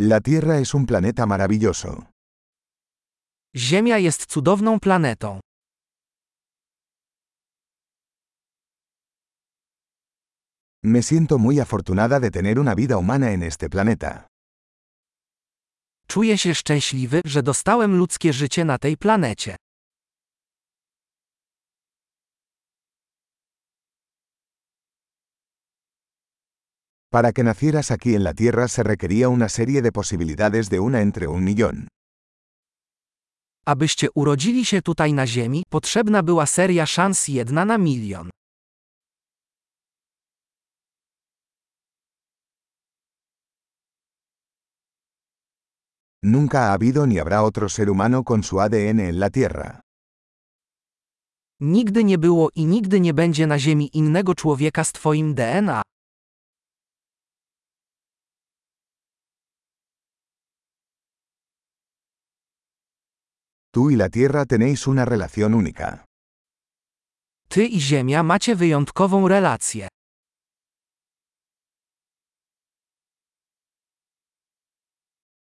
La Tierra es un planeta maravilloso. Ziemia jest cudowną planetą. Me siento muy afortunada de tener una vida humana en este planeta. Czuję się szczęśliwy, że dostałem ludzkie życie na tej planecie. Para que nacieras aquí en la Tierra se requería una serie de posibilidades de una entre un millón. Abyście urodzili się tutaj na Ziemi, potrzebna była seria szans jedna na milion. Nunca ha habido ni habrá otro ser humano con su ADN en la Tierra. Nigdy nie było i nigdy nie będzie na Ziemi innego człowieka z Twoim DNA. Tú y la Tierra tenéis una relación única. Ty i Ziemia macie wyjątkową relację.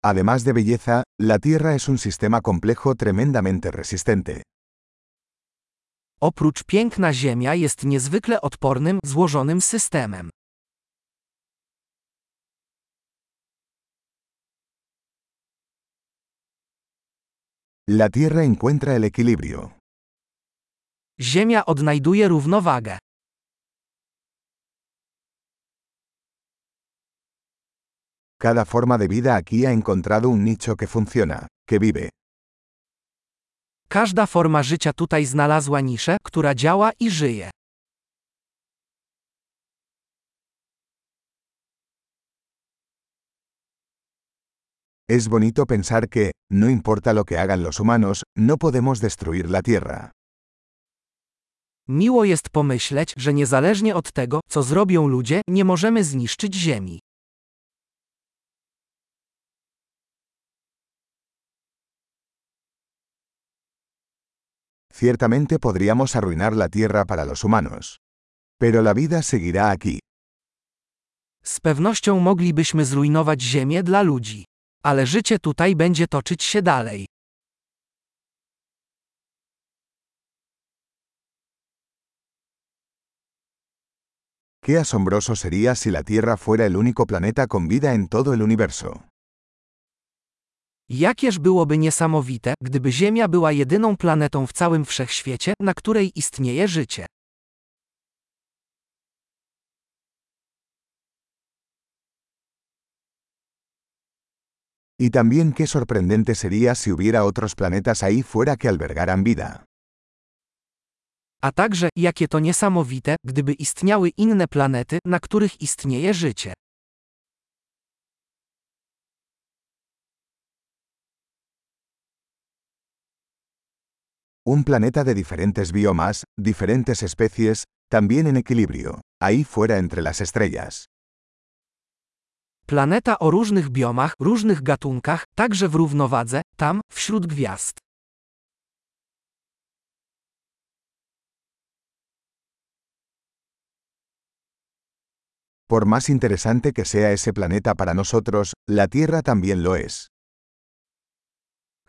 Además de belleza, la Tierra es un sistema complejo tremendamente resistente. Oprócz piękna Ziemia jest niezwykle odpornym, złożonym systemem. La Tierra encuentra el equilibrio. Ziemia odnajduje równowagę. Cada forma de vida aquí ha encontrado un nicho que funciona, que vive. Każda forma życia tutaj znalazła niszę, która działa i żyje. Es bonito pensar que, no importa lo que hagan los humanos, no podemos destruir la Tierra. Miło jest pomyśleć, że niezależnie od tego, co zrobią ludzie, nie możemy zniszczyć Ziemi. Ciertamente podríamos arruinar la Tierra para los humanos. Pero la vida seguirá aquí. Z pewnością moglibyśmy zrujnować Ziemię dla ludzi. Ale życie tutaj będzie toczyć się dalej. Qué asombroso sería si la Tierra fuera el único planeta con vida en todo el universo. Jakież byłoby niesamowite, gdyby Ziemia była jedyną planetą w całym wszechświecie, na której istnieje życie. Y también qué sorprendente sería si hubiera otros planetas ahí fuera que albergaran vida. A także, jakie to niesamowite, gdyby istniały inne planety, na których istnieje życie. Un planeta de diferentes biomas, diferentes especies, también en equilibrio, ahí fuera entre las estrellas. Planeta o różnych biomach, różnych gatunkach, także w równowadze, tam, wśród gwiazd. Por más interesante que sea ese planeta para nosotros, la Tierra también lo es.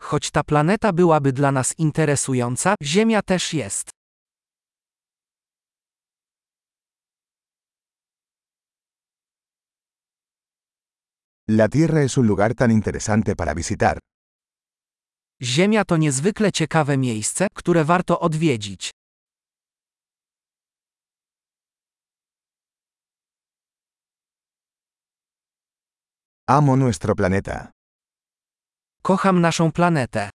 Choć ta planeta byłaby dla nas interesująca, Ziemia też jest. La Tierra es un lugar tan interesante para visitar. Ziemia to niezwykle ciekawe miejsce, które warto odwiedzić. Amo nuestro planeta. Kocham naszą planetę.